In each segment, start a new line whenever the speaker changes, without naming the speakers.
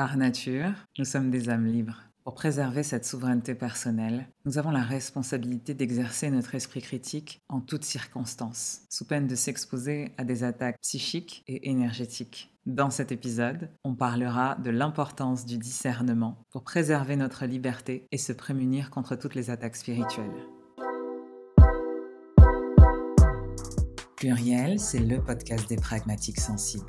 Par nature, nous sommes des âmes libres. Pour préserver cette souveraineté personnelle, nous avons la responsabilité d'exercer notre esprit critique en toutes circonstances, sous peine de s'exposer à des attaques psychiques et énergétiques. Dans cet épisode, on parlera de l'importance du discernement pour préserver notre liberté et se prémunir contre toutes les attaques spirituelles. Pluriel, c'est le podcast des pragmatiques sensibles,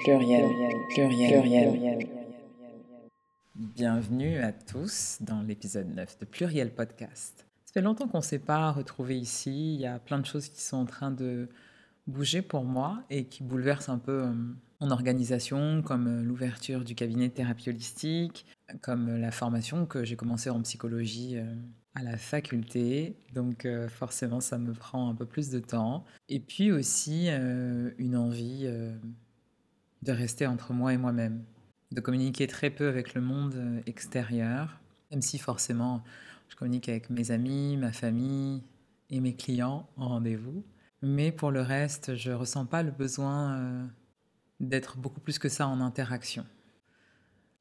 Pluriel, pluriel, pluriel. Bienvenue à tous dans l'épisode 9 de Pluriel Podcast. Ça fait longtemps qu'on ne s'est pas retrouvé ici. Il y a plein de choses qui sont en train de bouger pour moi et qui bouleversent un peu euh, mon organisation, comme euh, l'ouverture du cabinet de thérapie holistique, comme la formation que j'ai commencé en psychologie euh, à la faculté. Donc forcément, ça me prend un peu plus de temps. Et puis aussi une envie de rester entre moi et moi-même, de communiquer très peu avec le monde euh, extérieur, même si forcément je communique avec mes amis, ma famille et mes clients en rendez-vous. Mais pour le reste, je ne ressens pas le besoin euh, d'être beaucoup plus que ça en interaction.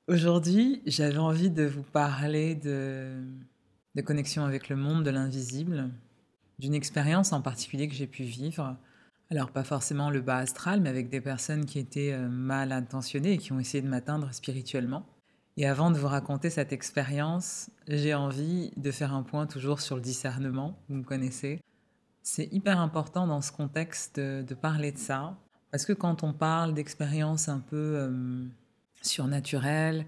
Aujourd'hui, j'avais envie de vous parler de, de connexion avec le monde de l'invisible, d'une expérience en particulier que j'ai pu vivre alors pas forcément le bas astral, mais avec des personnes qui étaient euh, mal intentionnées et qui ont essayé de m'atteindre spirituellement. Et avant de vous raconter cette expérience, j'ai envie de faire un point toujours sur le discernement, vous me connaissez. C'est hyper important dans ce contexte de, parler de ça, parce que quand on parle d'expériences un peu euh, surnaturelles,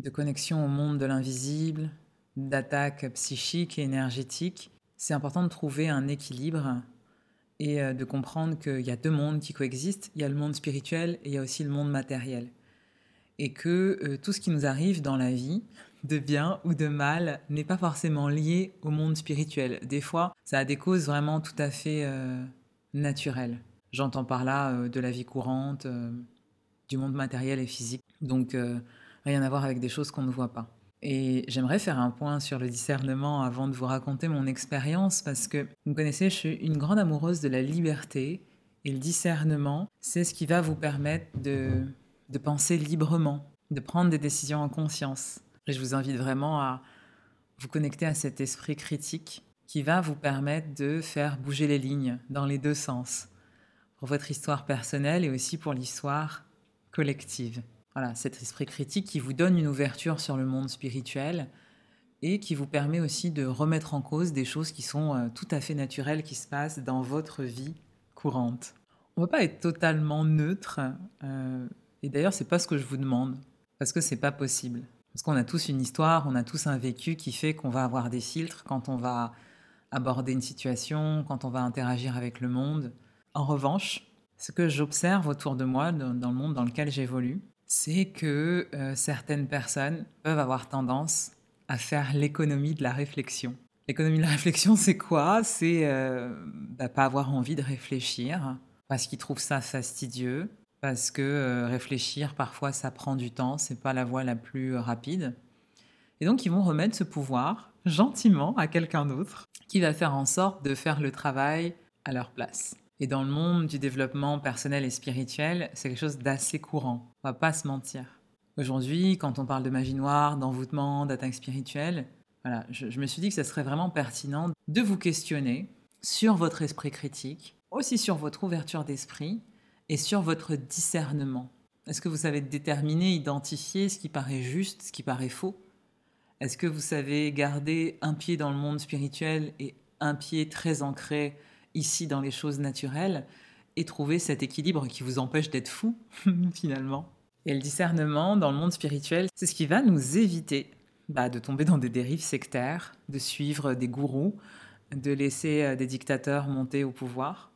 de connexion au monde de l'invisible, d'attaques psychiques et énergétiques, c'est important de trouver un équilibre et euh, de comprendre qu'il y a deux mondes qui coexistent. Il y a le monde spirituel et il y a aussi le monde matériel. Et que euh, tout ce qui nous arrive dans la vie, de bien ou de mal, n'est pas forcément lié au monde spirituel. Des fois, ça a des causes vraiment tout à fait euh, naturelles. J'entends par là de la vie courante, du monde matériel et physique. Donc, rien à voir avec des choses qu'on ne voit pas. Et j'aimerais faire un point sur le discernement avant de vous raconter mon expérience parce que vous me connaissez, je suis une grande amoureuse de la liberté et le discernement, c'est ce qui va vous permettre de, de penser librement, de prendre des décisions en conscience. Et je vous invite vraiment à vous connecter à cet esprit critique qui va vous permettre de faire bouger les lignes dans les deux sens, pour votre histoire personnelle et aussi pour l'histoire collective. Voilà, cet esprit critique qui vous donne une ouverture sur le monde spirituel et qui vous permet aussi de remettre en cause des choses qui sont euh, tout à fait naturelles qui se passent dans votre vie courante. On ne peut pas être totalement neutre, euh, et d'ailleurs c'est pas ce que je vous demande, parce que c'est pas possible. Parce qu'on a tous une histoire, on a tous un vécu qui fait qu'on va avoir des filtres quand on va aborder une situation, quand on va interagir avec le monde. En revanche, ce que j'observe autour de moi, dans le monde dans lequel j'évolue, c'est que euh, certaines personnes peuvent avoir tendance à faire l'économie de la réflexion. L'économie de la réflexion, c'est quoi? C'est euh, bah, pas avoir envie de réfléchir parce qu'ils trouvent ça fastidieux, parce que euh, réfléchir parfois ça prend du temps, c'est pas la voie la plus rapide. Et donc ils vont remettre ce pouvoir gentiment à quelqu'un d'autre qui va faire en sorte de faire le travail à leur place. Et dans le monde du développement personnel et spirituel, c'est quelque chose d'assez courant. On va pas se mentir. Aujourd'hui, quand on parle de magie noire, d'envoûtement, d'attaque spirituelle, voilà, je, je, me suis dit que ce serait vraiment pertinent de vous questionner sur votre esprit critique, aussi sur votre ouverture d'esprit et sur votre discernement. Est-ce que vous savez déterminer, identifier ce qui paraît juste, ce qui paraît faux? Est-ce que vous savez garder un pied dans le monde spirituel et un pied très ancré ici dans les choses naturelles et trouver cet équilibre qui vous empêche d'être fou finalement. Et le discernement dans le monde spirituel, c'est ce qui va nous éviter bah, de tomber dans des dérives sectaires, de suivre des gourous de laisser euh, des dictateurs monter au pouvoir.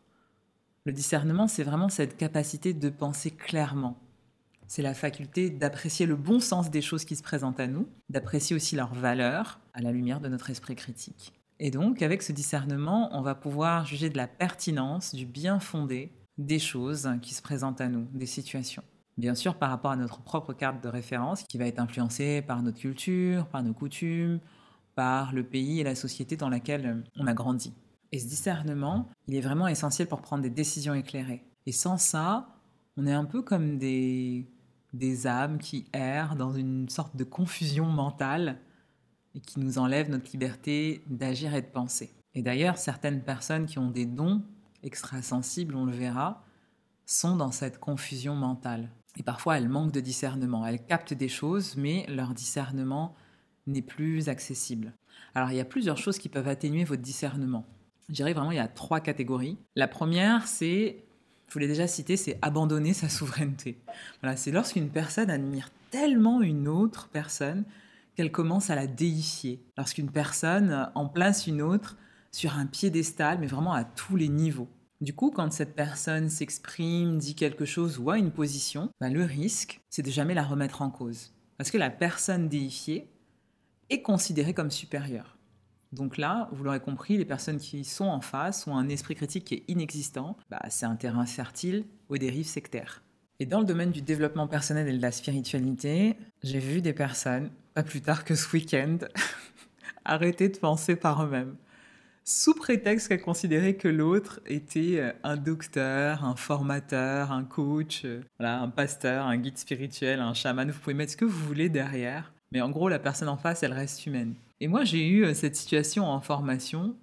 Le discernement, c'est vraiment cette capacité de penser clairement. C'est la faculté d'apprécier le bon sens des choses qui se présentent à nous, d'apprécier aussi leur valeur à la lumière de notre esprit critique. Et donc, avec ce discernement, on va pouvoir juger de la pertinence, du bien fondé des choses qui se présentent à nous, des situations. Bien sûr, par rapport à notre propre carte de référence, qui va être influencée par notre culture, par nos coutumes, par le pays et la société dans laquelle on a grandi. Et ce discernement, il est vraiment essentiel pour prendre des décisions éclairées. Et sans ça, on est un peu comme des, des âmes qui errent dans une sorte de confusion mentale et qui nous enlèvent notre liberté d'agir et de penser. Et d'ailleurs, certaines personnes qui ont des dons extrasensibles, on le verra, sont dans cette confusion mentale. Et parfois, elles manquent de discernement. Elles captent des choses, mais leur discernement n'est plus accessible. Alors, il y a plusieurs choses qui peuvent atténuer votre discernement. Je dirais vraiment, il y a trois catégories. La première, c'est, je vous l'ai déjà cité, c'est abandonner sa souveraineté. Voilà, c'est lorsqu'une personne admire tellement une autre personne qu'elle commence à la déifier. Lorsqu'une personne en place une autre sur un piédestal, mais vraiment à tous les niveaux. Du coup, quand cette personne s'exprime, dit quelque chose ou a une position, ben, le risque, c'est de jamais la remettre en cause. Parce que la personne déifiée est considérée comme supérieure. Donc là, vous l'aurez compris, les personnes qui sont en face ont un esprit critique qui est inexistant. Bah, c'est un terrain fertile aux dérives sectaires. Et dans le domaine du développement personnel et de la spiritualité, j'ai vu des personnes, pas plus tard que ce week-end, arrêter de penser par eux-mêmes sous prétexte qu'elle considérait que l'autre était euh, un docteur, un formateur, un coach, euh, un pasteur, un guide spirituel, un chaman. Vous pouvez mettre ce que vous voulez derrière, mais en gros, la personne en face, elle reste humaine. Et moi, j'ai eu euh, cette situation en formation.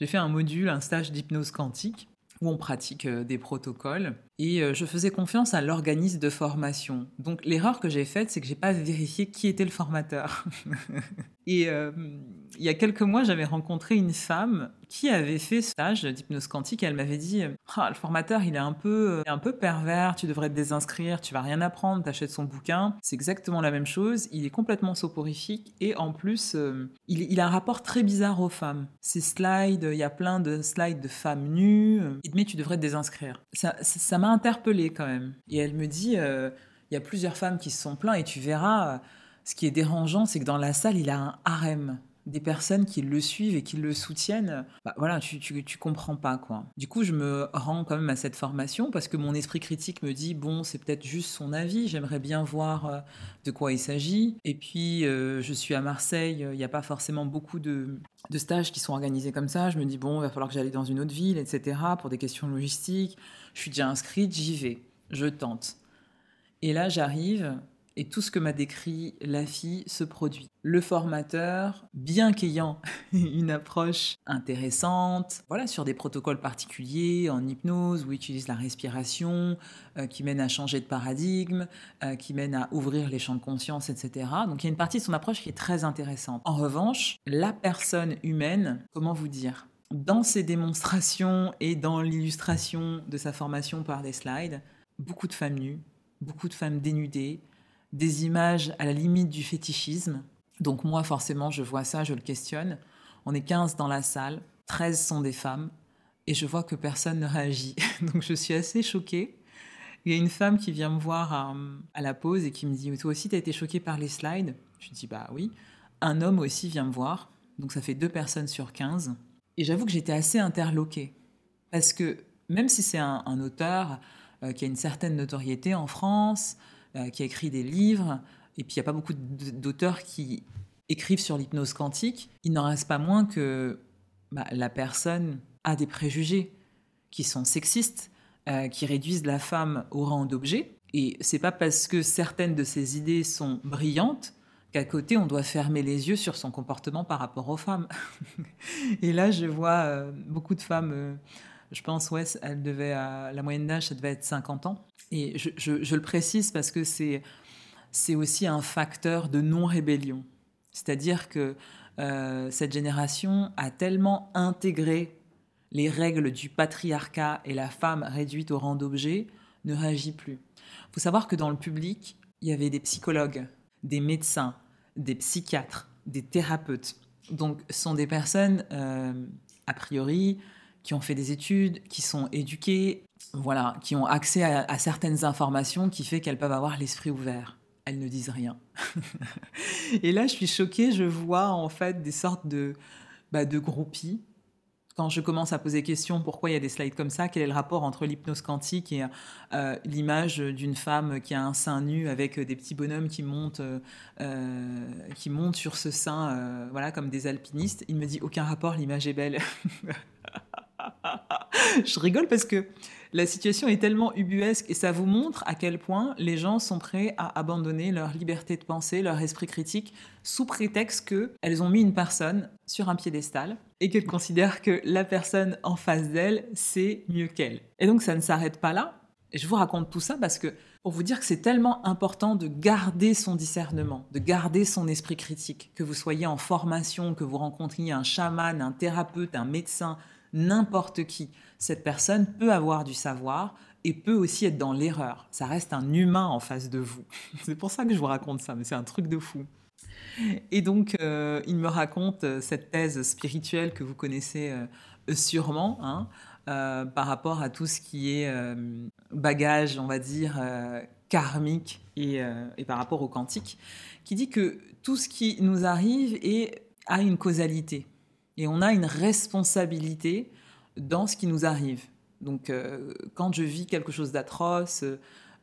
J'ai fait un module, un stage d'hypnose quantique où on pratique des protocoles et je faisais confiance à l'organisme de formation. Donc l'erreur que j'ai faite, c'est que j'ai pas vérifié qui était le formateur. et il y a quelques mois, j'avais rencontré une femme qui avait fait ce stage d'hypnose quantique. Et elle m'avait dit ah, le formateur, il est un peu, un peu pervers, tu devrais te désinscrire, tu vas rien apprendre, t'achètes son bouquin. C'est exactement la même chose, il est complètement soporifique. Et en plus, euh, il, a un rapport très bizarre aux femmes. Ces slides, il y a plein de slides de femmes nues, mais tu devrais te désinscrire. Ça m'a interpellée quand même. Et elle me dit euh, il y a plusieurs femmes qui se sont plaintes. Et tu verras, ce qui est dérangeant, c'est que dans la salle, il a un harem des personnes qui le suivent et qui le soutiennent, bah voilà, tu, tu, comprends pas quoi. Du coup, je me rends quand même à cette formation parce que mon esprit critique me dit bon, c'est peut-être juste son avis, j'aimerais bien voir euh, de quoi il s'agit. Et puis, euh, je suis à Marseille, il n'y a pas forcément beaucoup de, de, stages qui sont organisés comme ça. Je me dis bon, il va falloir que j'aille dans une autre ville, etc. pour des questions logistiques. Je suis déjà inscrite, j'y vais, je tente. Et là, j'arrive et tout ce que m'a décrit la fille se produit. Le formateur, bien qu'ayant une approche intéressante, voilà, sur des protocoles particuliers en hypnose où il utilise la respiration, euh, qui mène à changer de paradigme, euh, qui mène à ouvrir les champs de conscience, etc. Donc il y a une partie de son approche qui est très intéressante. En revanche, la personne humaine, comment vous dire? Dans ses démonstrations et dans l'illustration de sa formation par des slides, beaucoup de femmes nues, beaucoup de femmes dénudées, des images à la limite du fétichisme. Donc moi, forcément, je vois ça, je le questionne. On est 15 dans la salle, 13 sont des femmes, et je vois que personne ne réagit. Donc je suis assez choquée. Il y a une femme qui vient me voir à, la pause et qui me dit Toi aussi, tu as été choquée par les slides? Je dis Bah oui. Un homme aussi vient me voir, donc ça fait deux personnes sur 15. Et j'avoue que j'étais assez interloquée. Parce que même si c'est un, auteur euh, qui a une certaine notoriété en France, qui a écrit des livres, et puis il n'y a pas beaucoup d'auteurs qui écrivent sur l'hypnose quantique, il n'en reste pas moins que bah, la personne a des préjugés qui sont sexistes, euh, qui réduisent la femme au rang d'objet. Et c'est pas parce que certaines de ces idées sont brillantes qu'à côté on doit fermer les yeux sur son comportement par rapport aux femmes. et là, je vois euh, beaucoup de femmes je pense, ouais, elle devait, la moyenne d'âge, ça devait être 50 ans. Et je, le précise parce que c'est, c'est aussi un facteur de non-rébellion. C'est-à-dire que euh, cette génération a tellement intégré les règles du patriarcat et la femme réduite au rang d'objet ne réagit plus. Il faut savoir que dans le public, il y avait des psychologues, des médecins, des psychiatres, des thérapeutes. Donc, ce sont des personnes euh, a priori, qui ont fait des études, qui sont éduquées, voilà, qui ont accès à, certaines informations qui fait qu'elles peuvent avoir l'esprit ouvert. Elles ne disent rien. et là, je suis choquée, je vois en fait des sortes de, bah, de groupies quand je commence à poser questions, pourquoi il y a des slides comme ça Quel est le rapport entre l'hypnose quantique et euh, l'image d'une femme qui a un sein nu avec des petits bonhommes qui montent, euh, qui montent sur ce sein, euh, voilà, comme des alpinistes? Il me dit aucun rapport, l'image est belle. je rigole parce que la situation est tellement ubuesque et ça vous montre à quel point les gens sont prêts à abandonner leur liberté de penser, leur esprit critique, sous prétexte qu'elles ont mis une personne sur un piédestal et qu'elles considèrent que la personne en face d'elles, c'est mieux qu'elle. Et donc ça ne s'arrête pas là. Et je vous raconte tout ça parce que pour vous dire que c'est tellement important de garder son discernement, de garder son esprit critique, que vous soyez en formation, que vous rencontriez un chaman, un thérapeute, un médecin, n'importe qui. Cette personne peut avoir du savoir et peut aussi être dans l'erreur. Ça reste un humain en face de vous. C'est pour ça que je vous raconte ça, mais c'est un truc de fou. Et donc, euh, il me raconte euh, cette thèse spirituelle que vous connaissez euh, sûrement, hein, par rapport à tout ce qui est bagage, on va dire, karmique et, par rapport au quantique, qui dit que tout ce qui nous arrive est, a une causalité. Et on a une responsabilité dans ce qui nous arrive. Donc euh, quand je vis quelque chose d'atroce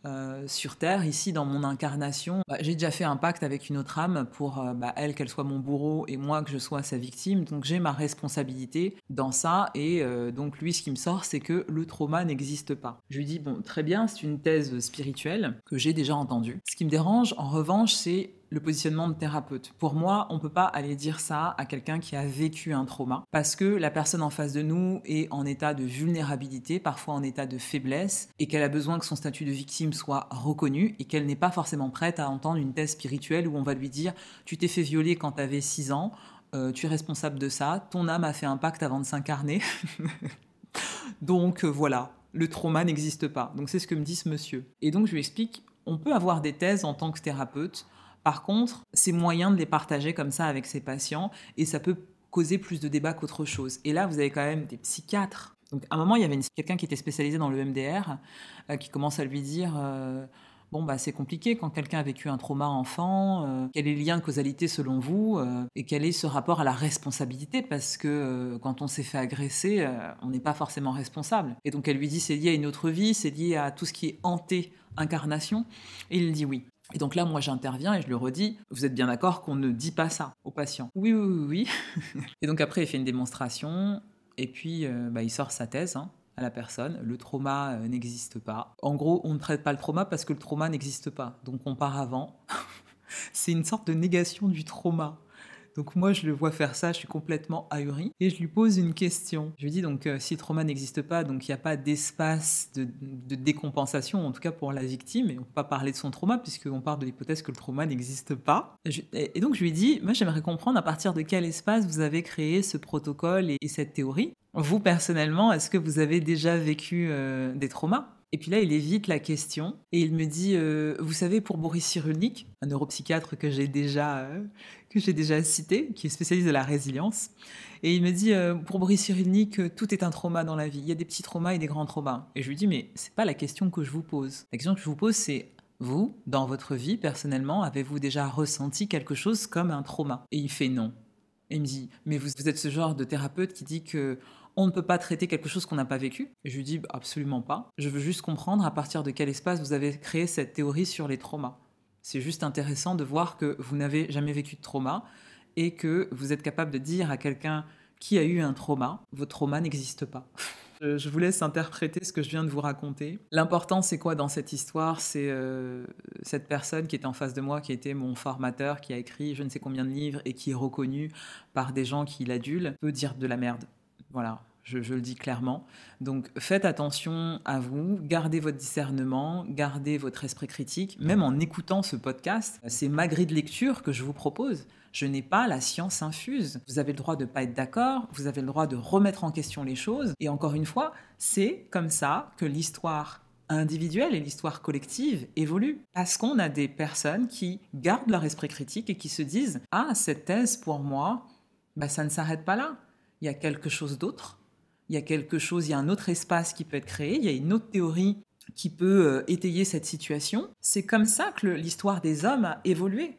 euh, sur Terre, ici dans mon incarnation, bah, j'ai déjà fait un pacte avec une autre âme pour euh, bah, elle qu'elle soit mon bourreau et moi que je sois sa victime. Donc j'ai ma responsabilité dans ça et donc lui ce qui me sort c'est que le trauma n'existe pas. Je lui dis bon très bien c'est une thèse spirituelle que j'ai déjà entendue. Ce qui me dérange en revanche c'est le positionnement de thérapeute. Pour moi, on ne peut pas aller dire ça à quelqu'un qui a vécu un trauma, parce que la personne en face de nous est en état de vulnérabilité, parfois en état de faiblesse, et qu'elle a besoin que son statut de victime soit reconnu, et qu'elle n'est pas forcément prête à entendre une thèse spirituelle où on va lui dire Tu t'es fait violer quand tu avais 6 ans, euh, tu es responsable de ça, ton âme a fait un pacte avant de s'incarner. donc euh, voilà, le trauma n'existe pas. Donc c'est ce que me dit ce monsieur. Et donc je lui explique on peut avoir des thèses en tant que thérapeute par contre, c'est moyen de les partager comme ça avec ses patients et ça peut causer plus de débats qu'autre chose. Et là, vous avez quand même des psychiatres. Donc, à un moment, il y avait quelqu'un qui était spécialisé dans le MDR euh, qui commence à lui dire euh, Bon, bah, c'est compliqué quand quelqu'un a vécu un trauma enfant. Euh, quel est le lien de causalité selon vous Et quel est ce rapport à la responsabilité? Parce que quand on s'est fait agresser, on n'est pas forcément responsable. Et donc, elle lui dit C'est lié à une autre vie, c'est lié à tout ce qui est hanté, incarnation. Et il dit oui. Et donc là, moi, j'interviens et je le redis, vous êtes bien d'accord qu'on ne dit pas ça aux patients Oui, oui, oui, oui. et donc après, il fait une démonstration et puis euh, bah, il sort sa thèse. Hein, à la personne, le trauma euh, n'existe pas. En gros, on ne traite pas le trauma parce que le trauma n'existe pas. Donc on part avant. C'est une sorte de négation du trauma. Donc moi, je le vois faire ça, je suis complètement ahuri. Et je lui pose une question. Je lui dis donc, euh, si le trauma n'existe pas, donc il n'y a pas d'espace de, décompensation, en tout cas pour la victime, et on ne peut pas parler de son trauma, puisqu'on part de l'hypothèse que le trauma n'existe pas. Et, donc je lui dis, moi j'aimerais comprendre à partir de quel espace vous avez créé ce protocole et, cette théorie. Vous, personnellement, est-ce que vous avez déjà vécu euh, des traumas? Et puis là, il évite la question et il me dit, euh, vous savez, pour Boris Cyrulnik, un neuropsychiatre que j'ai déjà, euh, déjà cité, qui est spécialiste de la résilience, et il me dit, euh, pour Boris Cyrulnik, tout est un trauma dans la vie. Il y a des petits traumas et des grands traumas. Et je lui dis, mais c'est pas la question que je vous pose. La question que je vous pose, c'est vous, dans votre vie, personnellement, avez-vous déjà ressenti quelque chose comme un trauma? Et il fait non. Et il me dit, mais vous, vous êtes ce genre de thérapeute qui dit que on ne peut pas traiter quelque chose qu'on n'a pas vécu. Je lui dis absolument pas. Je veux juste comprendre à partir de quel espace vous avez créé cette théorie sur les traumas. C'est juste intéressant de voir que vous n'avez jamais vécu de trauma et que vous êtes capable de dire à quelqu'un qui a eu un trauma, votre trauma n'existe pas. Je vous laisse interpréter ce que je viens de vous raconter. L'important, c'est quoi dans cette histoire? C'est euh, cette personne qui était en face de moi, qui était mon formateur, qui a écrit je ne sais combien de livres et qui est reconnu par des gens qui l'adulent, peut dire de la merde. Voilà, je, le dis clairement. Donc faites attention à vous, gardez votre discernement, gardez votre esprit critique, même en écoutant ce podcast. C'est ma grille de lecture que je vous propose. Je n'ai pas la science infuse. Vous avez le droit de ne pas être d'accord, vous avez le droit de remettre en question les choses. Et encore une fois, c'est comme ça que l'histoire individuelle et l'histoire collective évoluent. Parce qu'on a des personnes qui gardent leur esprit critique et qui se disent Ah, cette thèse pour moi, bah, ça ne s'arrête pas là il y a quelque chose d'autre. Il y a quelque chose, il y a un autre espace qui peut être créé, il y a une autre théorie qui peut euh, étayer cette situation. C'est comme ça que l'histoire des hommes a évolué.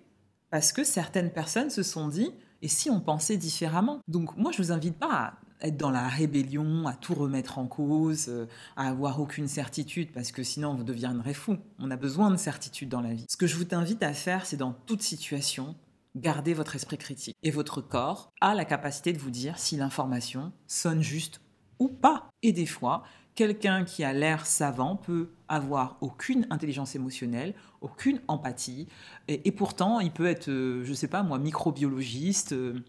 Parce que certaines personnes se sont dit, et si on pensait différemment? Donc moi, je vous invite pas à être dans la rébellion, à tout remettre en cause, euh, à avoir aucune certitude, parce que sinon vous deviendrez fou. On a besoin de certitude dans la vie. Ce que je vous invite à faire, c'est dans toute situation, garder votre esprit critique. Et votre corps a la capacité de vous dire si l'information sonne juste ou pas. Et des fois, quelqu'un qui a l'air savant peut avoir aucune intelligence émotionnelle, aucune empathie, et, pourtant il peut être, euh, je ne sais pas moi, microbiologiste, euh,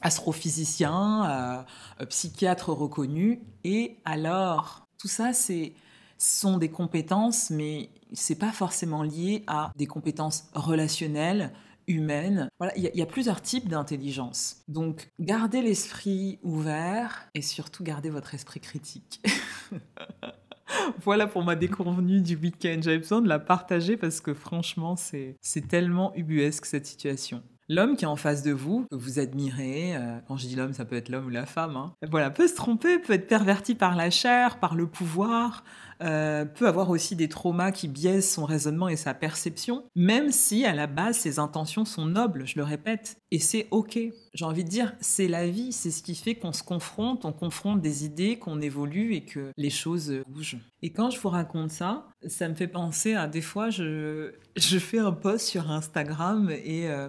astrophysicien, euh, psychiatre reconnu, et alors tout ça c'est sont des compétences, mais c'est pas forcément lié à des compétences relationnelles, humaine. Voilà, il y, a plusieurs types d'intelligence. Donc, gardez l'esprit ouvert et surtout gardez votre esprit critique. voilà pour ma déconvenue du week-end. J'avais besoin de la partager parce que franchement, c'est tellement ubuesque cette situation. L'homme qui est en face de vous, que vous admirez, euh, quand je dis l'homme, ça peut être l'homme ou la femme, hein, voilà, peut se tromper, peut être perverti par la chair, par le pouvoir, euh, peut avoir aussi des traumas qui biaisent son raisonnement et sa perception, même si à la base ses intentions sont nobles, je le répète, et c'est ok. J'ai envie de dire, c'est la vie, c'est ce qui fait qu'on se confronte, on confronte des idées, qu'on évolue et que les choses bougent. Et quand je vous raconte ça, ça me fait penser à des fois, je, fais un post sur Instagram et euh,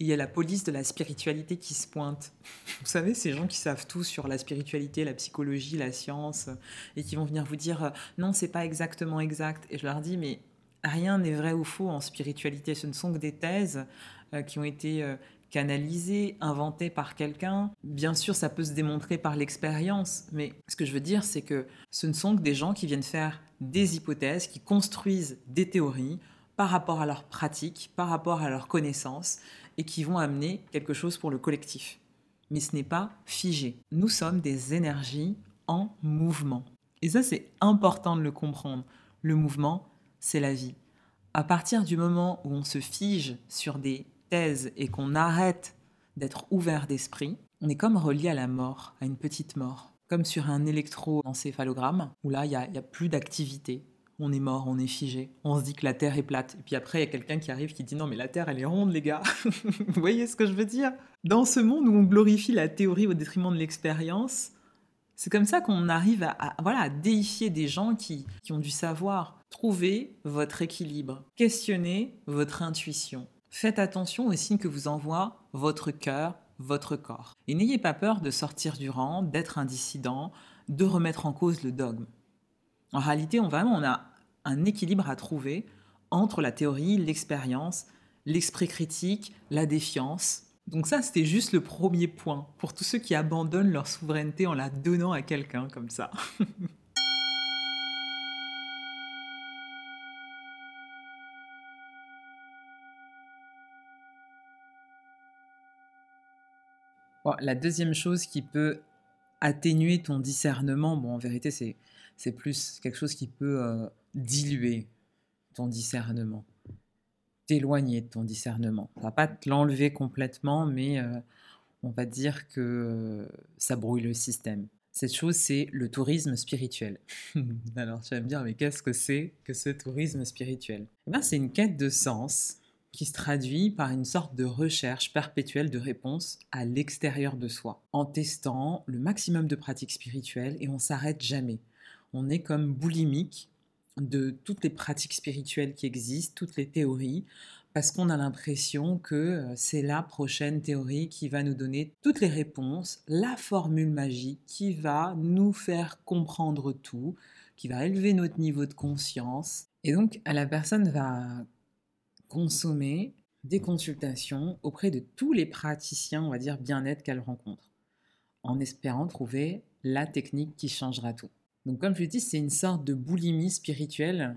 il y a la police de la spiritualité qui se pointe. Vous savez, ces gens qui savent tout sur la spiritualité, la psychologie, la science, et qui vont venir vous dire non, c'est pas exactement exact. Et je leur dis, mais rien n'est vrai ou faux en spiritualité. Ce ne sont que des thèses euh, qui ont été euh, canalisées, inventées par quelqu'un. Bien sûr, ça peut se démontrer par l'expérience, mais ce que je veux dire, c'est que ce ne sont que des gens qui viennent faire des hypothèses, qui construisent des théories par rapport à leurs pratiques, par rapport à leurs connaissances, et qui vont amener quelque chose pour le collectif. Mais ce n'est pas figé. Nous sommes des énergies en mouvement. Et ça, c'est important de le comprendre. Le mouvement, c'est la vie. À partir du moment où on se fige sur des thèses et qu'on arrête d'être ouvert d'esprit, on est comme relié à la mort, à une petite mort. Comme sur un électroencéphalogramme, où là, il n'y a, a, plus d'activité. On est mort, on est figé. On se dit que la Terre est plate. Et puis après, il y a quelqu'un qui arrive qui dit non, mais la Terre, elle est ronde, les gars. Vous voyez ce que je veux dire? Dans ce monde où on glorifie la théorie au détriment de l'expérience, c'est comme ça qu'on arrive à, voilà, déifier des gens qui, qui ont du savoir. Trouvez votre équilibre. Questionnez votre intuition. Faites attention aux signes que vous envoie votre cœur, votre corps. Et n'ayez pas peur de sortir du rang, d'être un dissident, de remettre en cause le dogme. En réalité, on, vraiment, on a un équilibre à trouver entre la théorie, l'expérience, l'esprit critique, la défiance, donc ça, c'était juste le premier point pour tous ceux qui abandonnent leur souveraineté en la donnant à quelqu'un comme ça. la deuxième chose qui peut atténuer ton discernement, bon en vérité c'est, plus quelque chose qui peut euh, diluer ton discernement t'éloigner de ton discernement. Ça va pas te l'enlever complètement, mais euh, on va dire que euh, ça brouille le système. Cette chose, c'est le tourisme spirituel. Alors tu vas me dire, mais qu'est-ce que c'est que ce tourisme spirituel? Eh C'est une quête de sens qui se traduit par une sorte de recherche perpétuelle de réponses à l'extérieur de soi, en testant le maximum de pratiques spirituelles et on s'arrête jamais. On est comme boulimique de toutes les pratiques spirituelles qui existent, toutes les théories, parce qu'on a l'impression que euh, c'est la prochaine théorie qui va nous donner toutes les réponses, la formule magique qui va nous faire comprendre tout, qui va élever notre niveau de conscience. Et donc, la personne va consommer des consultations auprès de tous les praticiens, on va dire, bien-être qu'elle rencontre, en espérant trouver la technique qui changera tout. Donc comme je dit, c'est une sorte de boulimie spirituelle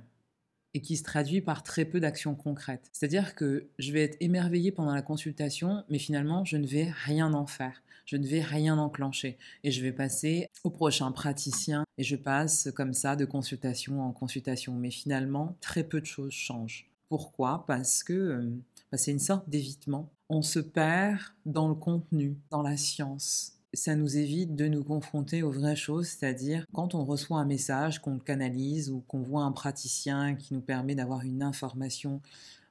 et qui se traduit par très peu d'actions concrètes. C'est-à-dire que je vais être émerveillée pendant la consultation, mais finalement, je ne vais rien en faire. Je ne vais rien enclencher. Et je vais passer au prochain praticien et je passe comme ça de consultation en consultation. Mais finalement, très peu de choses changent. Pourquoi? Parce que euh, bah, c'est une sorte d'évitement. On se perd dans le contenu, dans la science ça nous évite de nous confronter aux vraies choses, c'est-à-dire quand on reçoit un message, qu'on le canalise ou qu'on voit un praticien qui nous permet d'avoir une information,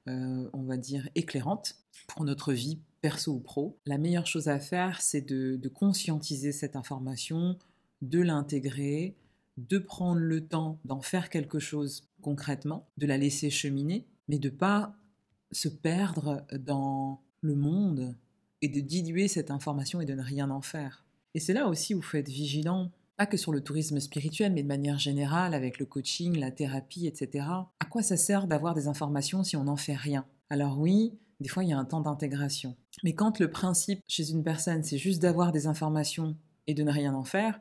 euh, on va dire, éclairante pour notre vie perso ou pro, la meilleure chose à faire, c'est de, de conscientiser cette information, de l'intégrer, de prendre le temps d'en faire quelque chose concrètement, de la laisser cheminer, mais de pas se perdre dans le monde et de diluer cette information et de ne rien en faire. Et c'est là aussi où vous faut être vigilant, pas que sur le tourisme spirituel, mais de manière générale, avec le coaching, la thérapie, etc. À quoi ça sert d'avoir des informations si on n'en fait rien? Alors oui, des fois il y a un temps d'intégration. Mais quand le principe chez une personne, c'est juste d'avoir des informations et de ne rien en faire,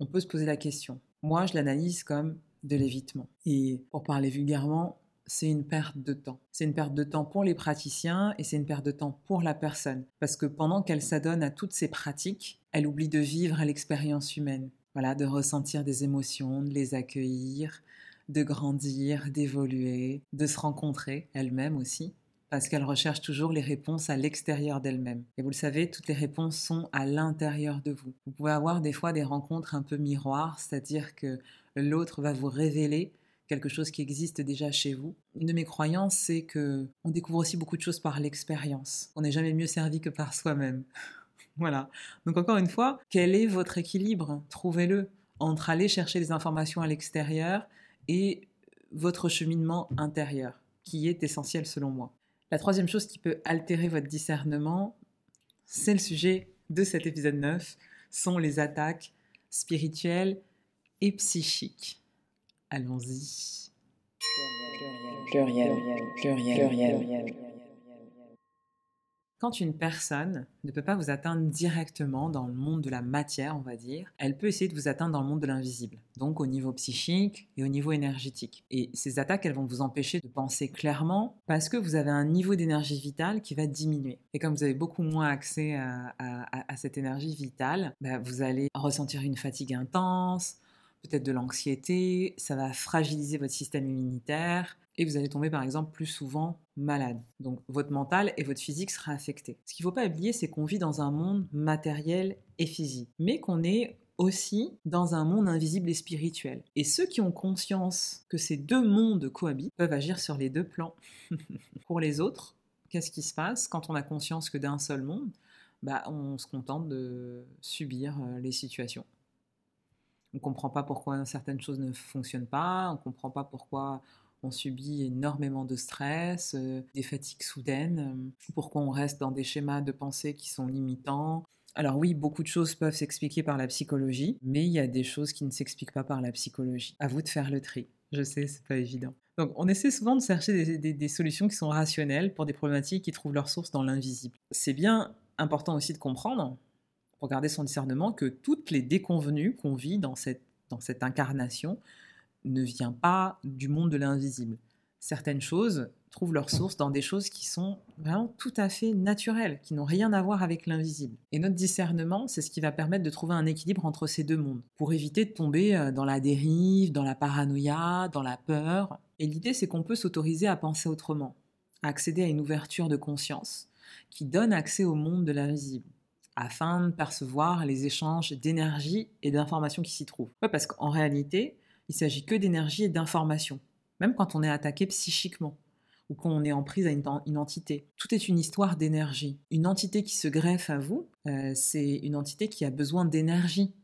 on peut se poser la question. Moi, je l'analyse comme de l'évitement. Et pour parler vulgairement, c'est une perte de temps. C'est une perte de temps pour les praticiens et c'est une perte de temps pour la personne. Parce que pendant qu'elle s'adonne à toutes ces pratiques, elle oublie de vivre l'expérience humaine. Voilà, de ressentir des émotions, de les accueillir, de grandir, d'évoluer, de se rencontrer elle-même aussi. Parce qu'elle recherche toujours les réponses à l'extérieur d'elle-même. Et vous le savez, toutes les réponses sont à l'intérieur de vous. Vous pouvez avoir des fois des rencontres un peu miroirs, c'est-à-dire que l'autre va vous révéler quelque chose qui existe déjà chez vous. Une de mes croyances, c'est que on découvre aussi beaucoup de choses par l'expérience. On n'est jamais mieux servi que par soi-même. voilà. Donc encore une fois, quel est votre équilibre? Trouvez-le entre aller chercher des informations à l'extérieur et votre cheminement intérieur, qui est essentiel selon moi. La troisième chose qui peut altérer votre discernement, c'est le sujet de cet épisode 9, sont les attaques spirituelles et psychiques. Allons-y. Pluriel, pluriel, pluriel, Quand une personne ne peut pas vous atteindre directement dans le monde de la matière, on va dire, elle peut essayer de vous atteindre dans le monde de l'invisible, donc au niveau psychique et au niveau énergétique. Et ces attaques, elles vont vous empêcher de penser clairement parce que vous avez un niveau d'énergie vitale qui va diminuer. Et comme vous avez beaucoup moins accès à, cette énergie vitale, bah, vous allez ressentir une fatigue intense, peut-être de l'anxiété, ça va fragiliser votre système immunitaire et vous allez tomber par exemple plus souvent malade. Donc votre mental et votre physique sera affecté. Ce qu'il ne faut pas oublier, c'est qu'on vit dans un monde matériel et physique, mais qu'on est aussi dans un monde invisible et spirituel. Et ceux qui ont conscience que ces deux mondes cohabitent peuvent agir sur les deux plans. Pour les autres, qu'est-ce qui se passe? Quand on a conscience que d'un seul monde bah, on se contente de subir euh, les situations. On ne comprend pas pourquoi certaines choses ne fonctionnent pas, on ne comprend pas pourquoi on subit énormément de stress, euh, des fatigues soudaines, euh, pourquoi on reste dans des schémas de pensée qui sont limitants. Alors oui, beaucoup de choses peuvent s'expliquer par la psychologie, mais il y a des choses qui ne s'expliquent pas par la psychologie. À vous de faire le tri. Je sais, c'est pas évident. Donc, on essaie souvent de chercher des, des, solutions qui sont rationnelles pour des problématiques qui trouvent leur source dans l'invisible. C'est bien important aussi de comprendre pour garder son discernement, que toutes les déconvenues qu'on vit dans cette, dans cette incarnation ne vient pas du monde de l'invisible. Certaines choses trouvent leur source dans des choses qui sont vraiment tout à fait naturelles, qui n'ont rien à voir avec l'invisible. Et notre discernement, c'est ce qui va permettre de trouver un équilibre entre ces deux mondes, pour éviter de tomber euh, dans la dérive, dans la paranoïa, dans la peur. Et l'idée, c'est qu'on peut s'autoriser à penser autrement, à accéder à une ouverture de conscience qui donne accès au monde de l'invisible afin de percevoir les échanges d'énergie et d'informations qui s'y trouvent. parce qu'en réalité, il s'agit que d'énergie et d'information, même quand on est attaqué psychiquement ou qu'on est en prise à une, entité. Tout est une histoire d'énergie. Une entité qui se greffe à vous, euh, c'est une entité qui a besoin d'énergie.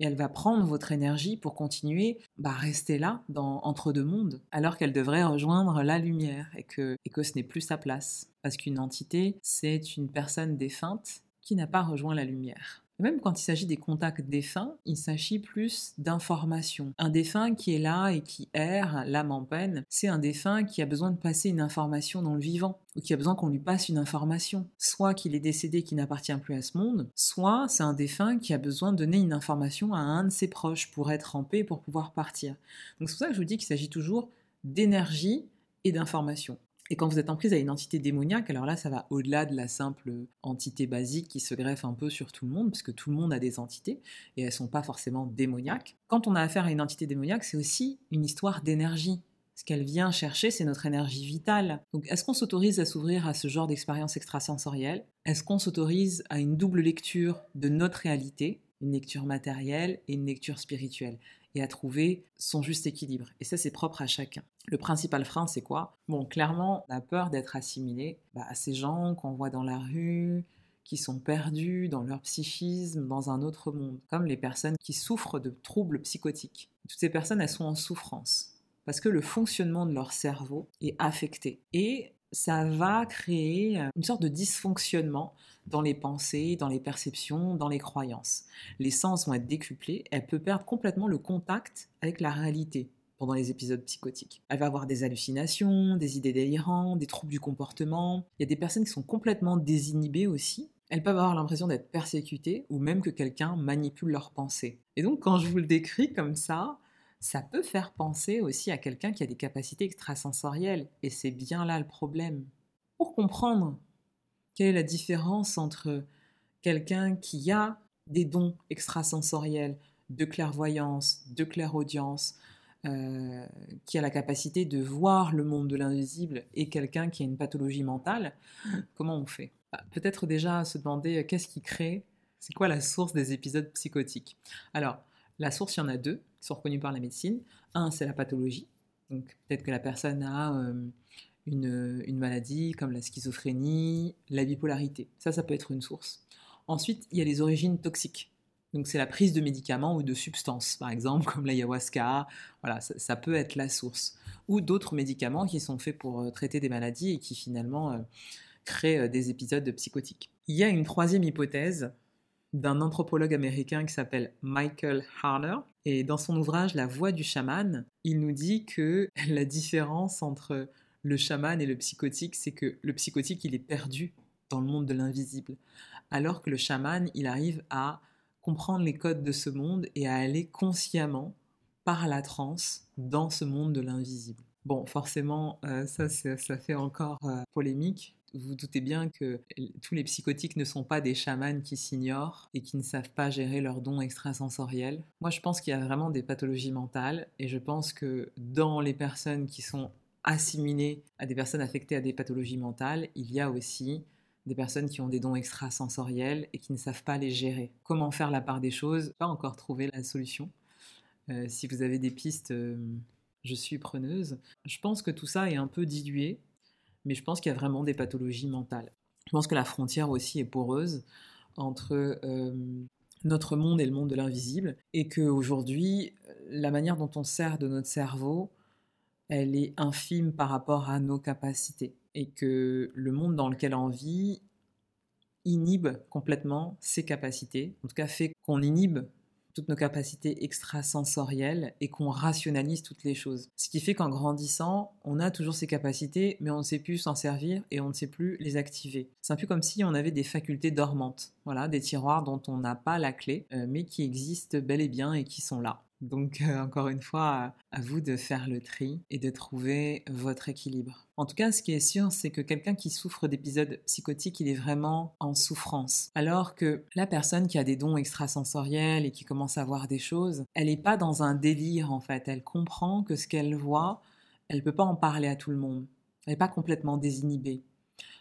Et elle va prendre votre énergie pour continuer bah, rester là, dans, entre deux mondes, alors qu'elle devrait rejoindre la lumière et que, et que ce n'est plus sa place. Parce qu'une entité, c'est une personne défunte qui n'a pas rejoint la lumière. même quand il s'agit des contacts défunts, il s'agit plus d'information. Un défunt qui est là et qui erre, l'âme en peine, c'est un défunt qui a besoin de passer une information dans le vivant, ou qui a besoin qu'on lui passe une information. Soit qu'il est décédé qui n'appartient plus à ce monde, soit c'est un défunt qui a besoin de donner une information à un de ses proches pour être en paix, pour pouvoir partir. Donc c'est pour ça que je vous dis qu'il s'agit toujours d'énergie et d'information. Et quand vous êtes en prise à une entité démoniaque, alors là, ça va au-delà de la simple entité basique qui se greffe un peu sur tout le monde, puisque tout le monde a des entités, et elles ne sont pas forcément démoniaques. Quand on a affaire à une entité démoniaque, c'est aussi une histoire d'énergie. Ce qu'elle vient chercher, c'est notre énergie vitale. Donc, est-ce qu'on s'autorise à s'ouvrir à ce genre d'expérience extrasensorielle? Est-ce qu'on s'autorise à une double lecture de notre réalité, une lecture matérielle et une lecture spirituelle? Et à trouver son juste équilibre. Et ça, c'est propre à chacun. Le principal frein, c'est quoi? Bon, clairement, on a peur d'être assimilé bah, à ces gens qu'on voit dans la rue, qui sont perdus dans leur psychisme, dans un autre monde, comme les personnes qui souffrent de troubles psychotiques. Toutes ces personnes, elles sont en souffrance parce que le fonctionnement de leur cerveau est affecté. Et ça va créer une sorte de dysfonctionnement dans les pensées, dans les perceptions, dans les croyances. Les sens vont être décuplés, elle peut perdre complètement le contact avec la réalité pendant les épisodes psychotiques. Elle va avoir des hallucinations, des idées délirantes, des troubles du comportement. Il y a des personnes qui sont complètement désinhibées aussi. Elles peuvent avoir l'impression d'être persécutées ou même que quelqu'un manipule leurs pensées. Et donc quand je vous le décris comme ça, ça peut faire penser aussi à quelqu'un qui a des capacités extrasensorielles. Et c'est bien là le problème. Pour comprendre quelle est la différence entre quelqu'un qui a des dons extrasensoriels de clairvoyance, de clairaudience, euh, qui a la capacité de voir le monde de l'invisible et quelqu'un qui a une pathologie mentale, comment on fait? Bah, Peut-être déjà se demander euh, qu'est-ce qui crée, c'est quoi la source des épisodes psychotiques? Alors, la source, il y en a deux qui sont reconnus par la médecine. Un, c'est la pathologie. Donc peut-être que la personne a euh, une, maladie comme la schizophrénie, la bipolarité. Ça, ça peut être une source. Ensuite, il y a les origines toxiques. Donc c'est la prise de médicaments ou de substances, par exemple comme l'ayahuasca. Voilà, ça, peut être la source. Ou d'autres médicaments qui sont faits pour euh, traiter des maladies et qui finalement euh, créent des épisodes psychotiques. Il y a une troisième hypothèse d'un anthropologue américain qui s'appelle Michael Harner. Et dans son ouvrage La voix du chaman, il nous dit que la différence entre le chaman et le psychotique, c'est que le psychotique, il est perdu dans le monde de l'invisible, alors que le chaman, il arrive à comprendre les codes de ce monde et à aller consciemment par la transe dans ce monde de l'invisible. Bon, forcément, euh, ça, ça fait encore euh, polémique, vous doutez bien que tous les psychotiques ne sont pas des chamans qui s'ignorent et qui ne savent pas gérer leurs dons extrasensoriels. Moi, je pense qu'il y a vraiment des pathologies mentales et je pense que dans les personnes qui sont assimilées à des personnes affectées à des pathologies mentales, il y a aussi des personnes qui ont des dons extrasensoriels et qui ne savent pas les gérer. Comment faire la part des choses? Pas encore trouvé la solution. Euh, si vous avez des pistes, euh, je suis preneuse. Je pense que tout ça est un peu dilué mais je pense qu'il y a vraiment des pathologies mentales. Je pense que la frontière aussi est poreuse entre euh, notre monde et le monde de l'invisible, et qu'aujourd'hui, la manière dont on sert de notre cerveau, elle est infime par rapport à nos capacités, et que le monde dans lequel on vit inhibe complètement ses capacités, en tout cas fait qu'on inhibe toutes nos capacités extrasensorielles et qu'on rationalise toutes les choses. Ce qui fait qu'en grandissant, on a toujours ces capacités, mais on ne sait plus s'en servir et on ne sait plus les activer. C'est un peu comme si on avait des facultés dormantes, voilà, des tiroirs dont on n'a pas la clé, euh, mais qui existent bel et bien et qui sont là. Donc euh, encore une fois, à vous de faire le tri et de trouver votre équilibre. En tout cas, ce qui est sûr, c'est que quelqu'un qui souffre d'épisodes psychotiques, il est vraiment en souffrance. Alors que la personne qui a des dons extrasensoriels et qui commence à voir des choses, elle n'est pas dans un délire en fait. Elle comprend que ce qu'elle voit, elle ne peut pas en parler à tout le monde. Elle n'est pas complètement désinhibée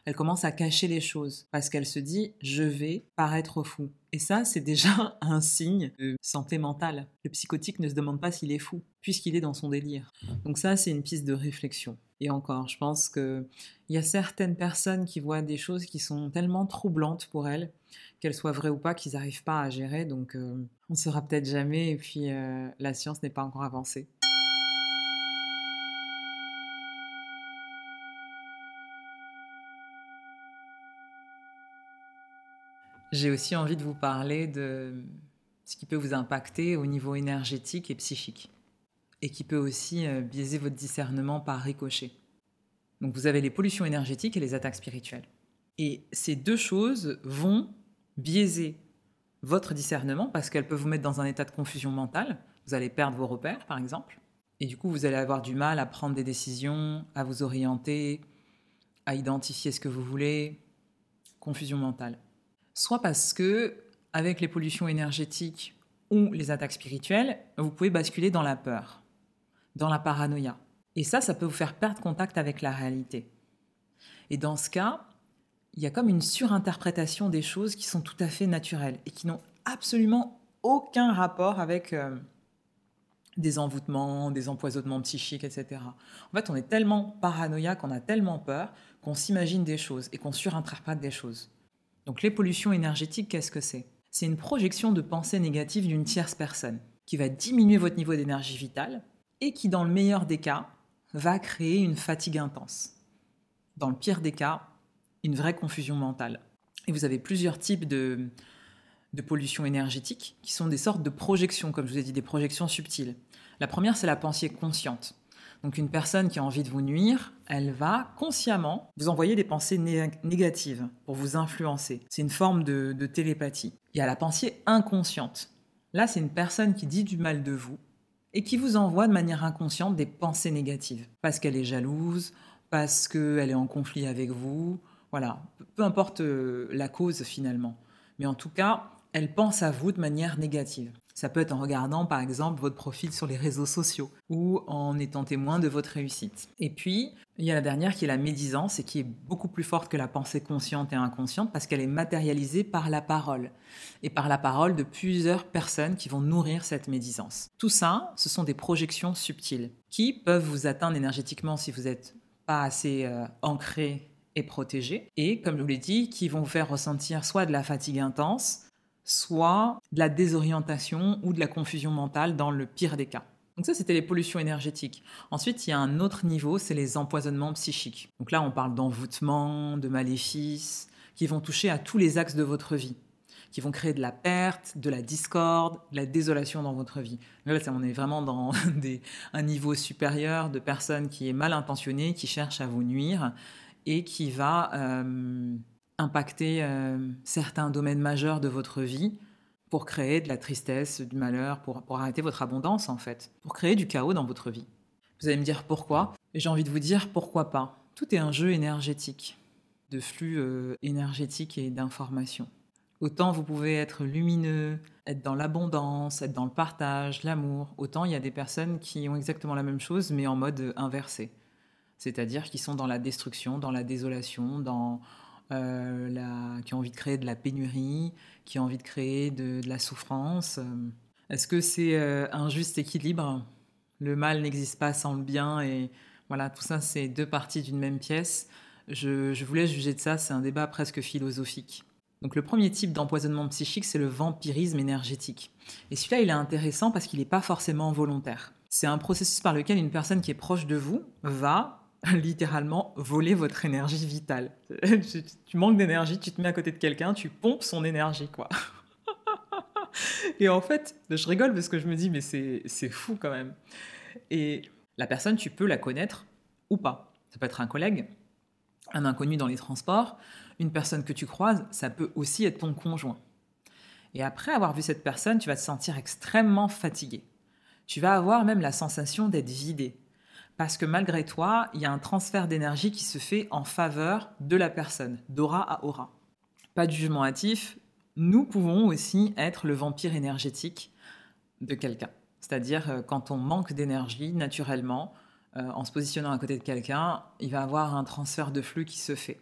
elle commence à cacher les choses parce qu'elle se dit je vais paraître fou. Et ça, c'est déjà un signe de santé mentale. Le psychotique ne se demande pas s'il est fou, puisqu'il est dans son délire. Donc ça, c'est une piste de réflexion. Et encore, je pense qu'il y a certaines personnes qui voient des choses qui sont tellement troublantes pour elles, qu'elles soient vraies ou pas, qu'ils n'arrivent pas à gérer. Donc euh, on ne saura peut-être jamais, et puis euh, la science n'est pas encore avancée. J'ai aussi envie de vous parler de ce qui peut vous impacter au niveau énergétique et psychique, et qui peut aussi euh, biaiser votre discernement par ricochet. Donc vous avez les pollutions énergétiques et les attaques spirituelles. Et ces deux choses vont biaiser votre discernement parce qu'elles peuvent vous mettre dans un état de confusion mentale. Vous allez perdre vos repères, par exemple. Et du coup, vous allez avoir du mal à prendre des décisions, à vous orienter, à identifier ce que vous voulez. Confusion mentale soit parce que, avec les pollutions énergétiques ou les attaques spirituelles, vous pouvez basculer dans la peur, dans la paranoïa. Et ça, ça peut vous faire perdre contact avec la réalité. Et dans ce cas, il y a comme une surinterprétation des choses qui sont tout à fait naturelles et qui n'ont absolument aucun rapport avec euh, des envoûtements, des empoisonnements psychiques, etc. En fait, on est tellement paranoïaque, on a tellement peur qu'on s'imagine des choses et qu'on surinterprète des choses. Donc les pollutions énergétiques, qu'est-ce que c'est? C'est une projection de pensée négative d'une tierce personne qui va diminuer votre niveau d'énergie vitale et qui, dans le meilleur des cas, va créer une fatigue intense. Dans le pire des cas, une vraie confusion mentale. Et vous avez plusieurs types de, de pollution énergétique qui sont des sortes de projections, comme je vous ai dit, des projections subtiles. La première, c'est la pensée consciente. Donc une personne qui a envie de vous nuire, elle va consciemment vous envoyer des pensées négatives pour vous influencer. C'est une forme de, de télépathie. Il y a la pensée inconsciente. Là, c'est une personne qui dit du mal de vous et qui vous envoie de manière inconsciente des pensées négatives. Parce qu'elle est jalouse, parce qu'elle est en conflit avec vous. Voilà, peu importe euh, la cause finalement. Mais en tout cas, elle pense à vous de manière négative. Ça peut être en regardant par exemple votre profil sur les réseaux sociaux ou en étant témoin de votre réussite. Et puis, il y a la dernière qui est la médisance et qui est beaucoup plus forte que la pensée consciente et inconsciente parce qu'elle est matérialisée par la parole et par la parole de plusieurs personnes qui vont nourrir cette médisance. Tout ça, ce sont des projections subtiles qui peuvent vous atteindre énergétiquement si vous n'êtes pas assez euh, ancré et protégé et comme je vous l'ai dit, qui vont vous faire ressentir soit de la fatigue intense, soit de la désorientation ou de la confusion mentale dans le pire des cas. Donc ça, c'était les pollutions énergétiques. Ensuite, il y a un autre niveau, c'est les empoisonnements psychiques. Donc là, on parle d'envoûtement, de maléfices, qui vont toucher à tous les axes de votre vie, qui vont créer de la perte, de la discorde, de la désolation dans votre vie. Là, on est vraiment dans un niveau supérieur de personnes qui est mal intentionnées, qui cherchent à vous nuire et qui va... Euh, impacter euh, certains domaines majeurs de votre vie pour créer de la tristesse, du malheur, pour, arrêter votre abondance en fait, pour créer du chaos dans votre vie. Vous allez me dire pourquoi, et j'ai envie de vous dire pourquoi pas. Tout est un jeu énergétique, de flux euh, énergétique et d'informations. Autant vous pouvez être lumineux, être dans l'abondance, être dans le partage, l'amour, autant il y a des personnes qui ont exactement la même chose mais en mode inversé. C'est-à-dire qui sont dans la destruction, dans la désolation, dans, euh, qui ont envie de créer de la pénurie, qui ont envie de créer de, la souffrance. Euh, est-ce que c'est euh, un juste équilibre? Le mal n'existe pas sans le bien et voilà, tout ça, c'est deux parties d'une même pièce. Je, je voulais juger de ça, c'est un débat presque philosophique. Donc le premier type d'empoisonnement psychique, c'est le vampirisme énergétique. Et celui-là, il est intéressant parce qu'il n'est pas forcément volontaire. C'est un processus par lequel une personne qui est proche de vous va littéralement voler votre énergie vitale. tu manques d'énergie, tu te mets à côté de quelqu'un, tu pompes son énergie, quoi. Et en fait, je rigole parce que je me dis, mais c'est fou quand même. Et la personne, tu peux la connaître ou pas. Ça peut être un collègue, un inconnu dans les transports, une personne que tu croises, ça peut aussi être ton conjoint. Et après avoir vu cette personne, tu vas te sentir extrêmement fatigué. Tu vas avoir même la sensation d'être vidé parce que malgré toi, il y a un transfert d'énergie qui se fait en faveur de la personne, d'aura à aura. Pas de jugement hâtif, nous pouvons aussi être le vampire énergétique de quelqu'un. C'est-à-dire euh, quand on manque d'énergie naturellement, euh, en se positionnant à côté de quelqu'un, il va avoir un transfert de flux qui se fait.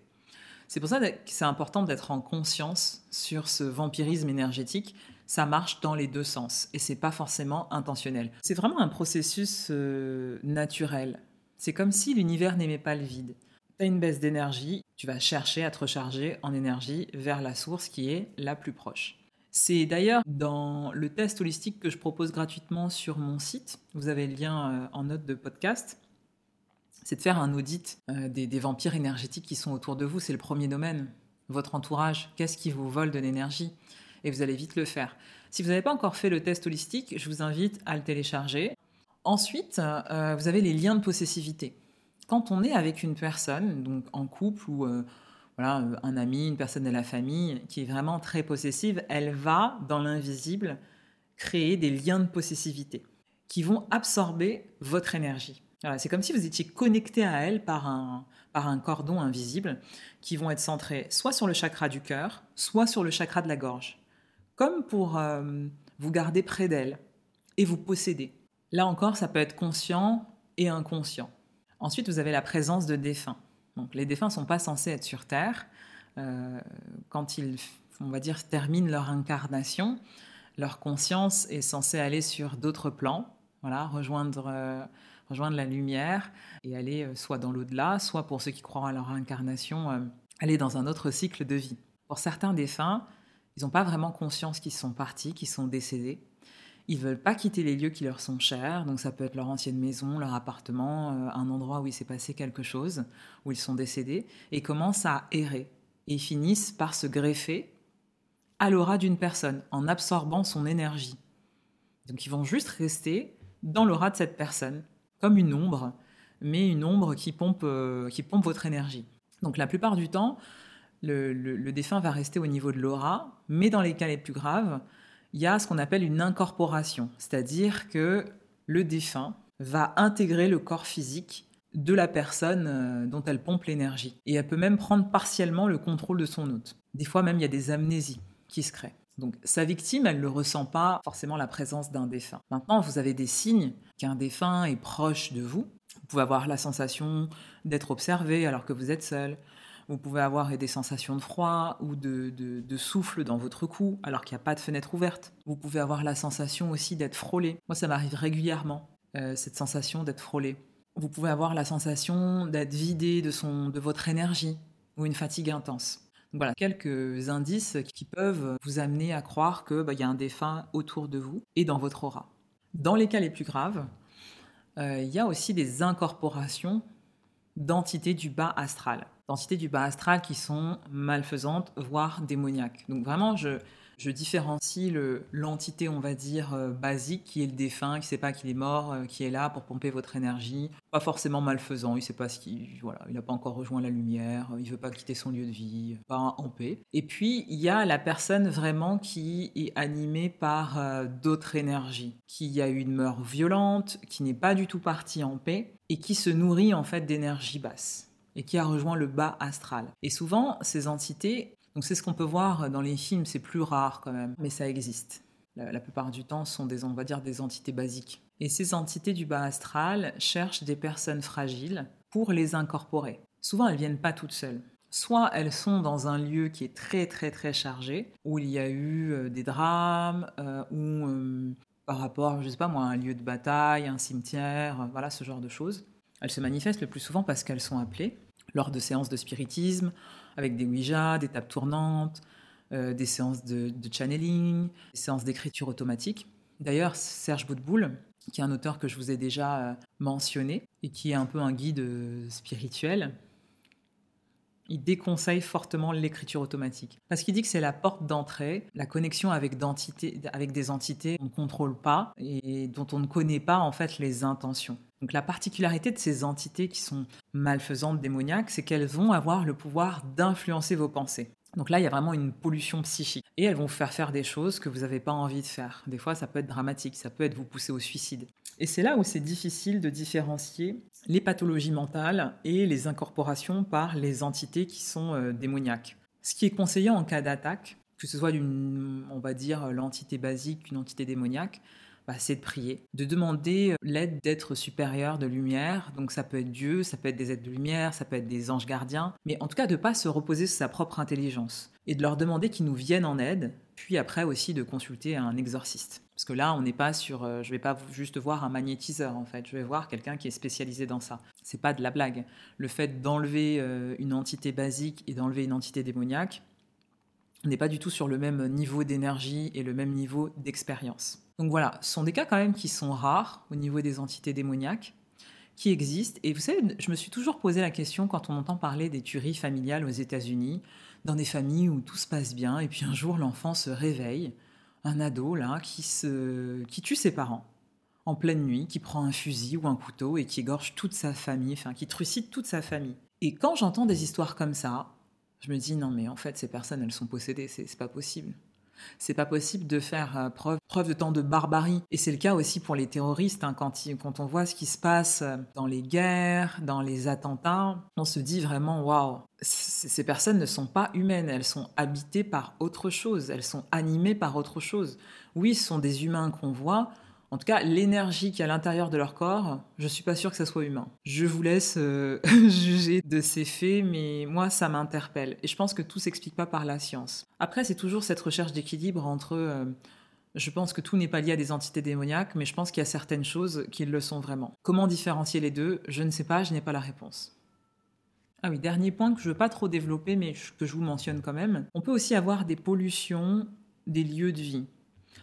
C'est pour ça que c'est important d'être en conscience sur ce vampirisme énergétique ça marche dans les deux sens et c'est pas forcément intentionnel. C'est vraiment un processus euh, naturel. C'est comme si l'univers n'aimait pas le vide. Tu as une baisse d'énergie, tu vas chercher à te recharger en énergie vers la source qui est la plus proche. C'est d'ailleurs dans le test holistique que je propose gratuitement sur mon site. Vous avez le lien euh, en note de podcast. C'est de faire un audit euh, des, des vampires énergétiques qui sont autour de vous. C'est le premier domaine. Votre entourage, qu'est-ce qui vous vole de l'énergie? Et vous allez vite le faire. Si vous n'avez pas encore fait le test holistique, je vous invite à le télécharger. Ensuite, euh, vous avez les liens de possessivité. Quand on est avec une personne, donc en couple ou euh, voilà, un ami, une personne de la famille qui est vraiment très possessive, elle va, dans l'invisible, créer des liens de possessivité qui vont absorber votre énergie. c'est comme si vous étiez connecté à elle par un, par un cordon invisible qui vont être centrés soit sur le chakra du cœur, soit sur le chakra de la gorge comme pour euh, vous garder près d'elle et vous posséder. Là encore, ça peut être conscient et inconscient. Ensuite, vous avez la présence de défunts. Donc, les défunts ne sont pas censés être sur Terre. quand ils, on va dire, terminent leur incarnation, leur conscience est censée aller sur d'autres plans, voilà, rejoindre rejoindre la lumière et aller euh, soit dans l'au-delà, soit pour ceux qui croient à leur incarnation, euh, aller dans un autre cycle de vie. Pour certains défunts, ils n'ont pas vraiment conscience qu'ils sont partis, qu'ils sont décédés. Ils veulent pas quitter les lieux qui leur sont chers, donc ça peut être leur ancienne maison, leur appartement, euh, un endroit où il s'est passé quelque chose, où ils sont décédés, et commencent à errer. Et ils finissent par se greffer à l'aura d'une personne, en absorbant son énergie. Donc ils vont juste rester dans l'aura de cette personne, comme une ombre, mais une ombre qui pompe, euh, qui pompe votre énergie. Donc la plupart du temps, le, défunt va rester au niveau de l'aura, mais dans les cas les plus graves, il y a ce qu'on appelle une incorporation, c'est-à-dire que le défunt va intégrer le corps physique de la personne euh, dont elle pompe l'énergie. Et elle peut même prendre partiellement le contrôle de son hôte. Des fois même, il y a des amnésies qui se créent. Donc sa victime, elle ne ressent pas forcément la présence d'un défunt. Maintenant, vous avez des signes qu'un défunt est proche de vous. Vous pouvez avoir la sensation d'être observé alors que vous êtes seul. Vous pouvez avoir des sensations de froid ou de, souffle dans votre cou alors qu'il n'y a pas de fenêtre ouverte. Vous pouvez avoir la sensation aussi d'être frôlé. Moi, ça m'arrive régulièrement, euh, cette sensation d'être frôlé. Vous pouvez avoir la sensation d'être vidé de, votre énergie ou une fatigue intense. Voilà, quelques indices qui peuvent vous amener à croire qu'il bah, y a un défunt autour de vous et dans votre aura. Dans les cas les plus graves, euh, il y a aussi des incorporations d'entités du bas astral. D'entités du bas astral qui sont malfaisantes, voire démoniaques. Donc vraiment, je, je différencie l'entité, on va dire, euh, basique, qui est le défunt, qui ne sait pas qu'il est mort, euh, qui est là pour pomper votre énergie. Pas forcément malfaisant, il sait pas ce qu'il. Voilà, il n'a pas encore rejoint la lumière, il veut pas quitter son lieu de vie, pas en paix. Et puis, il y a la personne vraiment qui est animée par euh, d'autres énergies, qui a eu une mort violente, qui n'est pas du tout partie en paix, et qui se nourrit en fait d'énergie basse et qui a rejoint le bas astral. Et souvent, ces entités donc c'est ce qu'on peut voir dans les films, c'est plus rare quand même, mais ça existe. La, plupart du temps, ce sont des, on va dire, des entités basiques. Et ces entités du bas astral cherchent des personnes fragiles pour les incorporer. Souvent, elles viennent pas toutes seules. Soit elles sont dans un lieu qui est très très très chargé, où il y a eu euh, des drames, euh, ou euh, par rapport, je sais pas moi, à un lieu de bataille, un cimetière, voilà ce genre de choses. Elles se manifestent le plus souvent parce qu'elles sont appelées lors de séances de spiritisme, avec des Ouija, des tables tournantes, euh, des séances de, channeling, des séances d'écriture automatique. D'ailleurs, Serge Boutboul, qui est un auteur que je vous ai déjà euh, mentionné et qui est un peu un guide euh, spirituel, il déconseille fortement l'écriture automatique. Parce qu'il dit que c'est la porte d'entrée, la connexion avec, avec des entités qu'on ne contrôle pas et dont on ne connaît pas en fait les intentions. Donc la particularité de ces entités qui sont malfaisantes, démoniaques, c'est qu'elles vont avoir le pouvoir d'influencer vos pensées. Donc là, il y a vraiment une pollution psychique. Et elles vont vous faire faire des choses que vous n'avez pas envie de faire. Des fois, ça peut être dramatique, ça peut être vous pousser au suicide. Et c'est là où c'est difficile de différencier les pathologies mentales et les incorporations par les entités qui sont euh, démoniaques. Ce qui est conseillé en cas d'attaque, que ce soit on va dire, l'entité basique, une entité démoniaque, c'est de prier, de demander euh, l'aide d'êtres supérieurs de lumière. Donc ça peut être Dieu, ça peut être des êtres de lumière, ça peut être des anges gardiens, mais en tout cas de ne pas se reposer sur sa propre intelligence et de leur demander qu'ils nous viennent en aide, puis après aussi de consulter un exorciste. Parce que là, on n'est pas sur, euh, je vais pas juste voir un magnétiseur en fait, je vais voir quelqu'un qui est spécialisé dans ça. C'est pas de la blague. Le fait d'enlever euh, une entité basique et d'enlever une entité démoniaque, on n'est pas du tout sur le même niveau d'énergie et le même niveau d'expérience. Donc voilà, ce sont des cas quand même qui sont rares au niveau des entités démoniaques, qui existent. Et vous savez, je me suis toujours posé la question quand on entend parler des tueries familiales aux États-Unis, dans des familles où tout se passe bien, et puis un jour l'enfant se réveille, un ado là, qui, se, qui tue ses parents en pleine nuit, qui prend un fusil ou un couteau et qui égorge toute sa famille, enfin qui trucide toute sa famille. Et quand j'entends des histoires comme ça, je me dis non mais en fait ces personnes elles sont possédées, c'est pas possible. C'est pas possible de faire euh, preuve, de tant de barbarie. Et c'est le cas aussi pour les terroristes. Hein, quand, quand on voit ce qui se passe dans les guerres, dans les attentats, on se dit vraiment waouh, ces personnes ne sont pas humaines. Elles sont habitées par autre chose. Elles sont animées par autre chose. Oui, ce sont des humains qu'on voit. En tout cas, l'énergie qui est à l'intérieur de leur corps, je ne suis pas sûre que ça soit humain. Je vous laisse euh, juger de ces faits, mais moi, ça m'interpelle. Et je pense que tout s'explique pas par la science. Après, c'est toujours cette recherche d'équilibre entre. Euh, je pense que tout n'est pas lié à des entités démoniaques, mais je pense qu'il y a certaines choses qui le sont vraiment. Comment différencier les deux? Je ne sais pas, je n'ai pas la réponse. Ah oui, dernier point que je ne veux pas trop développer, mais que je vous mentionne quand même. On peut aussi avoir des pollutions des lieux de vie.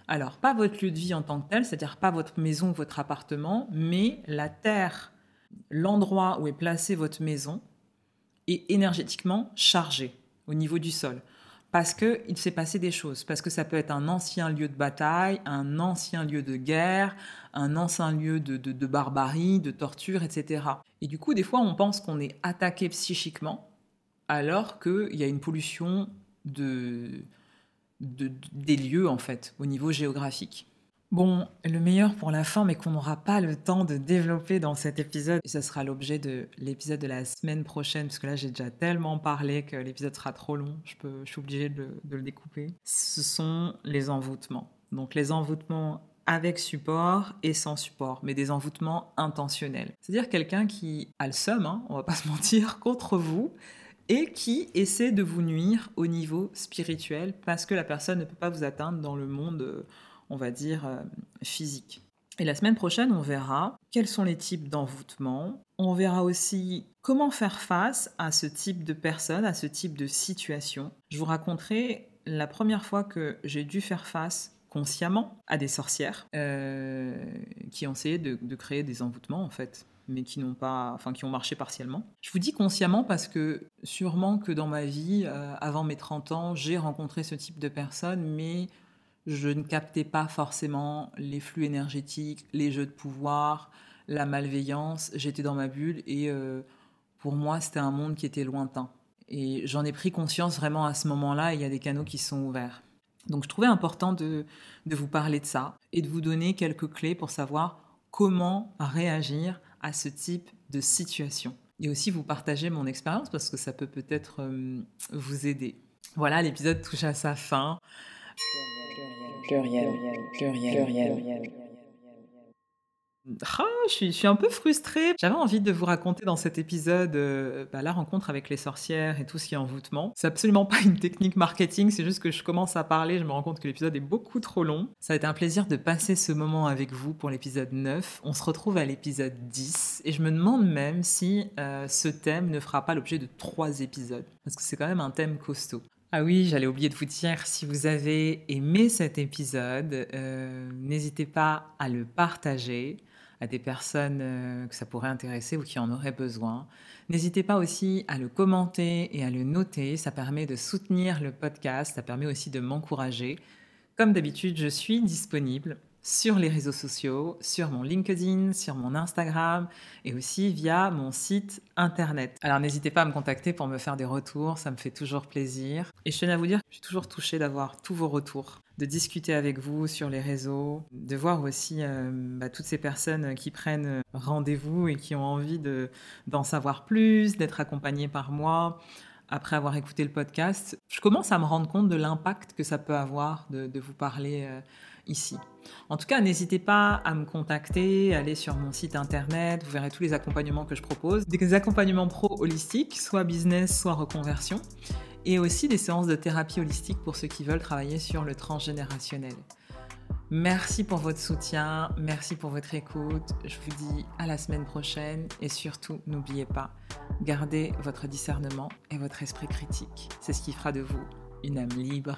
Alors, pas votre lieu de vie en tant que tel, c'est-à-dire pas votre maison, votre appartement, mais la terre, l'endroit où est placée votre maison est énergétiquement chargé au niveau du sol. Parce qu'il s'est passé des choses, parce que ça peut être un ancien lieu de bataille, un ancien lieu de guerre, un ancien lieu de, de barbarie, de torture, etc. Et du coup, des fois, on pense qu'on est attaqué psychiquement, alors qu'il y a une pollution de, des lieux, en fait, au niveau géographique. Bon, le meilleur pour la fin, mais qu'on n'aura pas le temps de développer dans cet épisode, et ce sera l'objet de l'épisode de la semaine prochaine, parce que là j'ai déjà tellement parlé que l'épisode sera trop long, je, peux, suis obligée de, de le découper. Ce sont les envoûtements. Donc les envoûtements avec support et sans support, mais des envoûtements intentionnels. C'est-à-dire quelqu'un qui a le seum, hein, on va pas se mentir, contre vous, et qui essaie de vous nuire au niveau spirituel parce que la personne ne peut pas vous atteindre dans le monde, euh, on va dire, euh, physique. Et la semaine prochaine, on verra quels sont les types d'envoûtement. On verra aussi comment faire face à ce type de personne, à ce type de situation. Je vous raconterai la première fois que j'ai dû faire face consciemment à des sorcières euh, qui ont essayé de, de créer des envoûtements en fait mais qui n'ont pas, enfin qui ont marché partiellement. Je vous dis consciemment parce que sûrement que dans ma vie, euh, avant mes 30 ans, j'ai rencontré ce type de personnes, mais je ne captais pas forcément les flux énergétiques, les jeux de pouvoir, la malveillance. J'étais dans ma bulle et euh, pour moi, c'était un monde qui était lointain. Et j'en ai pris conscience vraiment à ce moment-là, il y a des canaux qui sont ouverts. Donc je trouvais important de, de vous parler de ça et de vous donner quelques clés pour savoir comment réagir à ce type de situation. Et aussi vous partager mon expérience parce que ça peut peut-être euh, vous aider. Voilà, l'épisode touche à sa fin. Pluriel, pluriel, pluriel, pluriel. Ah, je, suis, un peu frustrée. J'avais envie de vous raconter dans cet épisode euh, bah, la rencontre avec les sorcières et tout ce qui est envoûtement. C'est absolument pas une technique marketing, c'est juste que je commence à parler, je me rends compte que l'épisode est beaucoup trop long. Ça a été un plaisir de passer ce moment avec vous pour l'épisode 9. On se retrouve à l'épisode 10 et je me demande même si euh, ce thème ne fera pas l'objet de trois épisodes parce que c'est quand même un thème costaud. Ah oui, j'allais oublier de vous dire, si vous avez aimé cet épisode, euh, n'hésitez pas à le partager à des personnes euh, que ça pourrait intéresser ou qui en auraient besoin. N'hésitez pas aussi à le commenter et à le noter, ça permet de soutenir le podcast, ça permet aussi de m'encourager. Comme d'habitude, je suis disponible sur les réseaux sociaux, sur mon LinkedIn, sur mon Instagram et aussi via mon site internet. Alors n'hésitez pas à me contacter pour me faire des retours, ça me fait toujours plaisir. Et je tenais à vous dire que je suis toujours touchée d'avoir tous vos retours, de discuter avec vous sur les réseaux, de voir aussi euh, bah, toutes ces personnes qui prennent rendez-vous et qui ont envie d'en savoir plus, d'être accompagnées par moi après avoir écouté le podcast, je commence à me rendre compte de l'impact que ça peut avoir de, vous parler euh, ici. En tout cas, n'hésitez pas à me contacter, allez sur mon site internet, vous verrez tous les accompagnements que je propose. Des accompagnements pro holistiques, soit business, soit reconversion, et aussi des séances de thérapie holistique pour ceux qui veulent travailler sur le transgénérationnel. Merci pour votre soutien, merci pour votre écoute. Je vous dis à la semaine prochaine et surtout n'oubliez pas, gardez votre discernement et votre esprit critique. C'est ce qui fera de vous une âme libre